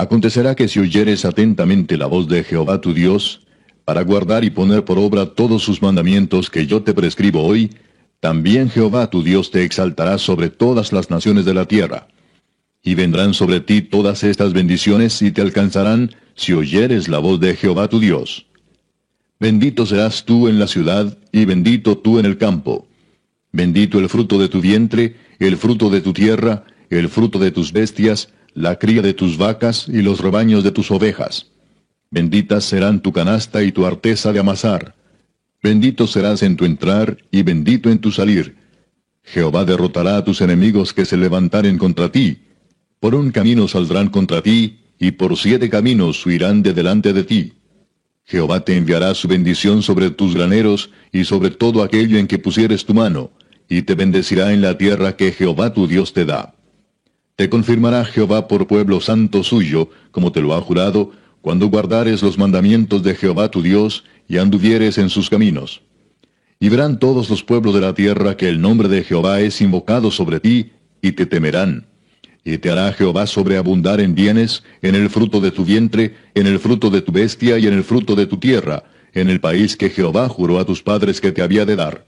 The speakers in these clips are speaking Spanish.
Acontecerá que si oyeres atentamente la voz de Jehová tu Dios, para guardar y poner por obra todos sus mandamientos que yo te prescribo hoy, también Jehová tu Dios te exaltará sobre todas las naciones de la tierra. Y vendrán sobre ti todas estas bendiciones y te alcanzarán si oyeres la voz de Jehová tu Dios. Bendito serás tú en la ciudad y bendito tú en el campo. Bendito el fruto de tu vientre, el fruto de tu tierra, el fruto de tus bestias, la cría de tus vacas y los rebaños de tus ovejas. Benditas serán tu canasta y tu arteza de amasar. Bendito serás en tu entrar y bendito en tu salir. Jehová derrotará a tus enemigos que se levantaren contra ti. Por un camino saldrán contra ti, y por siete caminos huirán de delante de ti. Jehová te enviará su bendición sobre tus graneros y sobre todo aquello en que pusieres tu mano, y te bendecirá en la tierra que Jehová tu Dios te da. Te confirmará Jehová por pueblo santo suyo, como te lo ha jurado, cuando guardares los mandamientos de Jehová tu Dios y anduvieres en sus caminos. Y verán todos los pueblos de la tierra que el nombre de Jehová es invocado sobre ti, y te temerán. Y te hará Jehová sobreabundar en bienes, en el fruto de tu vientre, en el fruto de tu bestia y en el fruto de tu tierra, en el país que Jehová juró a tus padres que te había de dar.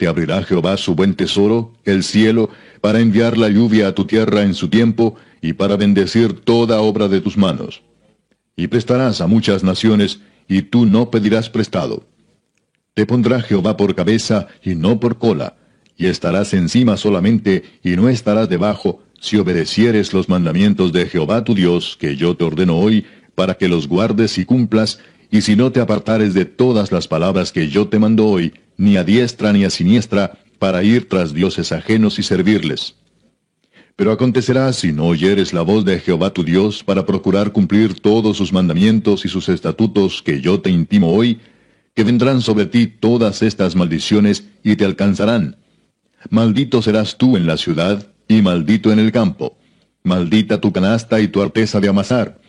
Te abrirá Jehová su buen tesoro, el cielo, para enviar la lluvia a tu tierra en su tiempo, y para bendecir toda obra de tus manos. Y prestarás a muchas naciones, y tú no pedirás prestado. Te pondrá Jehová por cabeza y no por cola, y estarás encima solamente, y no estarás debajo, si obedecieres los mandamientos de Jehová tu Dios, que yo te ordeno hoy, para que los guardes y cumplas, y si no te apartares de todas las palabras que yo te mando hoy, ni a diestra ni a siniestra, para ir tras dioses ajenos y servirles. Pero acontecerá si no oyeres la voz de Jehová tu Dios para procurar cumplir todos sus mandamientos y sus estatutos que yo te intimo hoy, que vendrán sobre ti todas estas maldiciones y te alcanzarán. Maldito serás tú en la ciudad, y maldito en el campo. Maldita tu canasta y tu arteza de amasar.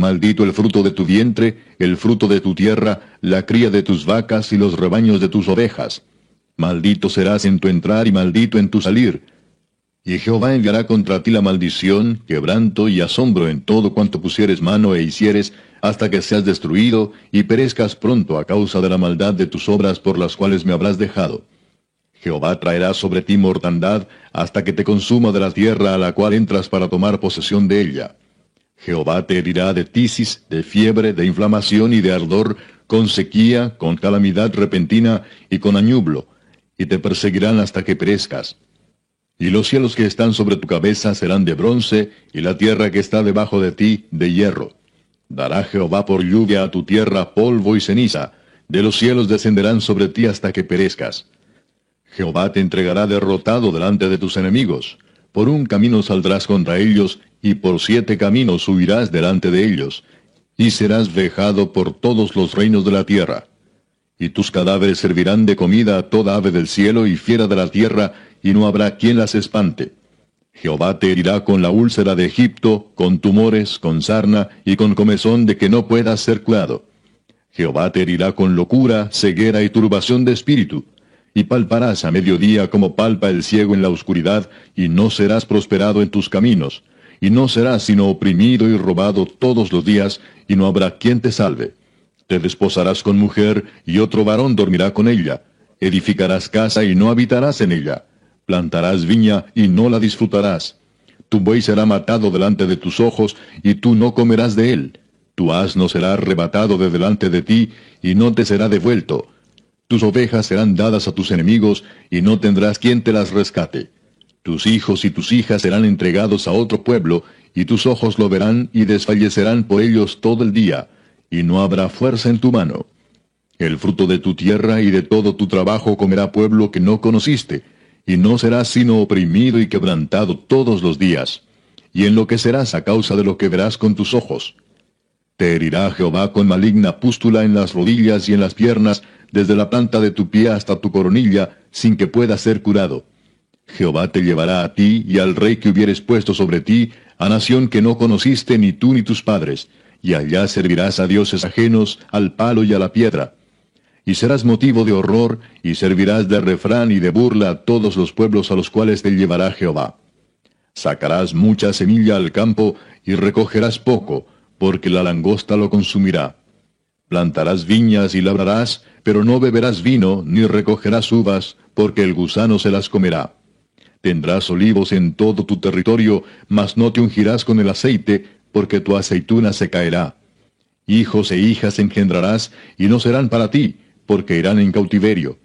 Maldito el fruto de tu vientre, el fruto de tu tierra, la cría de tus vacas y los rebaños de tus ovejas. Maldito serás en tu entrar y maldito en tu salir. Y Jehová enviará contra ti la maldición, quebranto y asombro en todo cuanto pusieres mano e hicieres, hasta que seas destruido y perezcas pronto a causa de la maldad de tus obras por las cuales me habrás dejado. Jehová traerá sobre ti mortandad hasta que te consuma de la tierra a la cual entras para tomar posesión de ella. Jehová te herirá de tisis, de fiebre, de inflamación y de ardor, con sequía, con calamidad repentina y con añublo, y te perseguirán hasta que perezcas. Y los cielos que están sobre tu cabeza serán de bronce, y la tierra que está debajo de ti de hierro. Dará Jehová por lluvia a tu tierra polvo y ceniza, de los cielos descenderán sobre ti hasta que perezcas. Jehová te entregará derrotado delante de tus enemigos. Por un camino saldrás contra ellos, y por siete caminos huirás delante de ellos, y serás vejado por todos los reinos de la tierra. Y tus cadáveres servirán de comida a toda ave del cielo y fiera de la tierra, y no habrá quien las espante. Jehová te herirá con la úlcera de Egipto, con tumores, con sarna y con comezón de que no puedas ser curado. Jehová te herirá con locura, ceguera y turbación de espíritu y palparás a mediodía como palpa el ciego en la oscuridad, y no serás prosperado en tus caminos, y no serás sino oprimido y robado todos los días, y no habrá quien te salve. Te desposarás con mujer, y otro varón dormirá con ella. Edificarás casa y no habitarás en ella. Plantarás viña y no la disfrutarás. Tu buey será matado delante de tus ojos, y tú no comerás de él. Tu asno será arrebatado de delante de ti, y no te será devuelto. Tus ovejas serán dadas a tus enemigos, y no tendrás quien te las rescate. Tus hijos y tus hijas serán entregados a otro pueblo, y tus ojos lo verán y desfallecerán por ellos todo el día, y no habrá fuerza en tu mano. El fruto de tu tierra y de todo tu trabajo comerá pueblo que no conociste, y no serás sino oprimido y quebrantado todos los días, y enloquecerás a causa de lo que verás con tus ojos. Te herirá Jehová con maligna pústula en las rodillas y en las piernas, desde la planta de tu pie hasta tu coronilla, sin que pueda ser curado. Jehová te llevará a ti y al rey que hubieres puesto sobre ti, a nación que no conociste ni tú ni tus padres, y allá servirás a dioses ajenos, al palo y a la piedra. Y serás motivo de horror, y servirás de refrán y de burla a todos los pueblos a los cuales te llevará Jehová. Sacarás mucha semilla al campo, y recogerás poco, porque la langosta lo consumirá. Plantarás viñas y labrarás, pero no beberás vino, ni recogerás uvas, porque el gusano se las comerá. Tendrás olivos en todo tu territorio, mas no te ungirás con el aceite, porque tu aceituna se caerá. Hijos e hijas engendrarás, y no serán para ti, porque irán en cautiverio.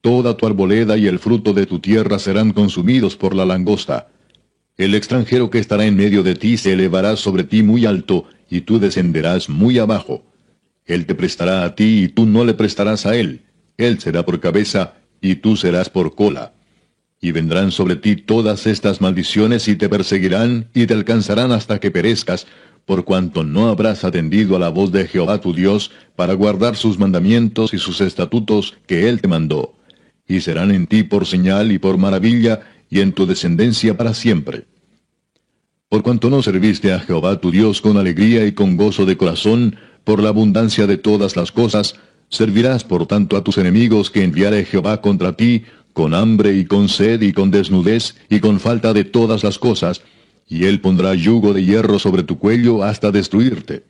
Toda tu arboleda y el fruto de tu tierra serán consumidos por la langosta. El extranjero que estará en medio de ti se elevará sobre ti muy alto, y tú descenderás muy abajo. Él te prestará a ti, y tú no le prestarás a él. Él será por cabeza, y tú serás por cola. Y vendrán sobre ti todas estas maldiciones y te perseguirán y te alcanzarán hasta que perezcas, por cuanto no habrás atendido a la voz de Jehová tu Dios para guardar sus mandamientos y sus estatutos que él te mandó. Y serán en ti por señal y por maravilla, y en tu descendencia para siempre. Por cuanto no serviste a Jehová tu Dios con alegría y con gozo de corazón, por la abundancia de todas las cosas, servirás por tanto a tus enemigos que enviare Jehová contra ti, con hambre y con sed y con desnudez y con falta de todas las cosas, y él pondrá yugo de hierro sobre tu cuello hasta destruirte.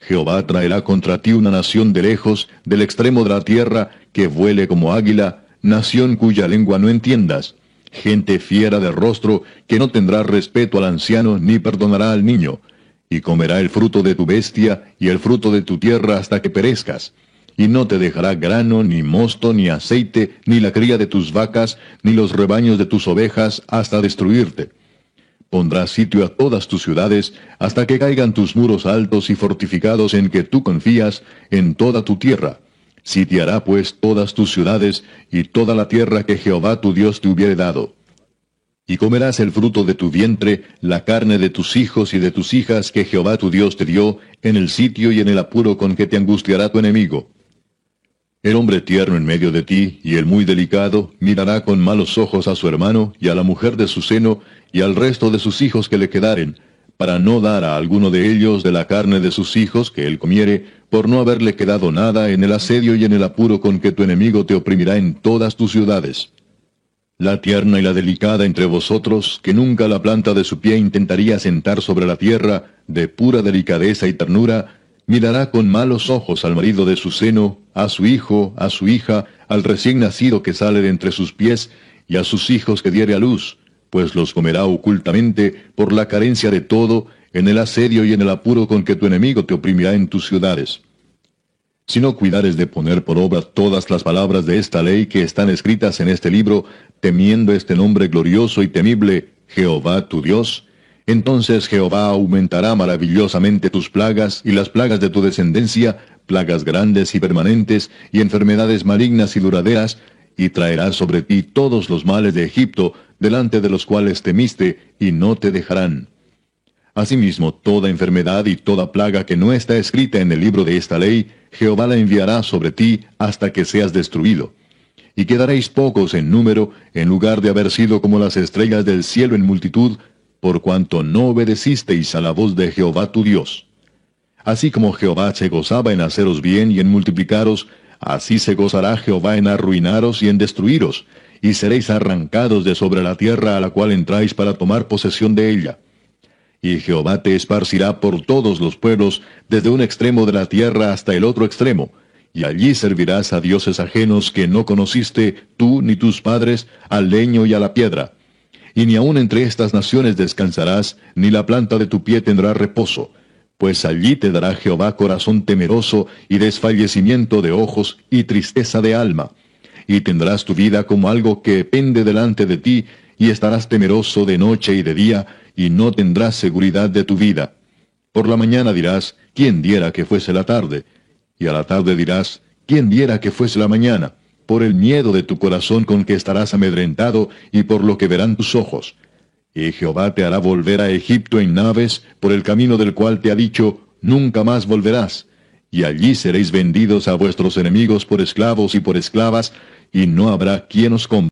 Jehová traerá contra ti una nación de lejos, del extremo de la tierra, que vuele como águila, nación cuya lengua no entiendas, gente fiera de rostro, que no tendrá respeto al anciano ni perdonará al niño, y comerá el fruto de tu bestia y el fruto de tu tierra hasta que perezcas y no te dejará grano, ni mosto, ni aceite, ni la cría de tus vacas, ni los rebaños de tus ovejas, hasta destruirte. Pondrás sitio a todas tus ciudades, hasta que caigan tus muros altos y fortificados en que tú confías, en toda tu tierra. Sitiará pues todas tus ciudades, y toda la tierra que Jehová tu Dios te hubiere dado. Y comerás el fruto de tu vientre, la carne de tus hijos y de tus hijas que Jehová tu Dios te dio, en el sitio y en el apuro con que te angustiará tu enemigo el hombre tierno en medio de ti y el muy delicado mirará con malos ojos a su hermano y a la mujer de su seno y al resto de sus hijos que le quedaren, para no dar a alguno de ellos de la carne de sus hijos que él comiere, por no haberle quedado nada en el asedio y en el apuro con que tu enemigo te oprimirá en todas tus ciudades. La tierna y la delicada entre vosotros, que nunca la planta de su pie intentaría sentar sobre la tierra, de pura delicadeza y ternura, mirará con malos ojos al marido de su seno, a su hijo, a su hija, al recién nacido que sale de entre sus pies, y a sus hijos que diere a luz, pues los comerá ocultamente por la carencia de todo, en el asedio y en el apuro con que tu enemigo te oprimirá en tus ciudades. Si no cuidares de poner por obra todas las palabras de esta ley que están escritas en este libro, temiendo este nombre glorioso y temible, Jehová tu Dios, entonces Jehová aumentará maravillosamente tus plagas y las plagas de tu descendencia, plagas grandes y permanentes, y enfermedades malignas y duraderas, y traerá sobre ti todos los males de Egipto, delante de los cuales temiste, y no te dejarán. Asimismo, toda enfermedad y toda plaga que no está escrita en el libro de esta ley, Jehová la enviará sobre ti hasta que seas destruido. Y quedaréis pocos en número, en lugar de haber sido como las estrellas del cielo en multitud, por cuanto no obedecisteis a la voz de Jehová tu Dios. Así como Jehová se gozaba en haceros bien y en multiplicaros, así se gozará Jehová en arruinaros y en destruiros, y seréis arrancados de sobre la tierra a la cual entráis para tomar posesión de ella. Y Jehová te esparcirá por todos los pueblos, desde un extremo de la tierra hasta el otro extremo, y allí servirás a dioses ajenos que no conociste tú ni tus padres, al leño y a la piedra. Y ni aun entre estas naciones descansarás, ni la planta de tu pie tendrá reposo, pues allí te dará Jehová corazón temeroso y desfallecimiento de ojos y tristeza de alma. Y tendrás tu vida como algo que pende delante de ti, y estarás temeroso de noche y de día, y no tendrás seguridad de tu vida. Por la mañana dirás, ¿quién diera que fuese la tarde? Y a la tarde dirás, ¿quién diera que fuese la mañana? Por el miedo de tu corazón con que estarás amedrentado y por lo que verán tus ojos. Y Jehová te hará volver a Egipto en naves, por el camino del cual te ha dicho, nunca más volverás. Y allí seréis vendidos a vuestros enemigos por esclavos y por esclavas, y no habrá quien os compre.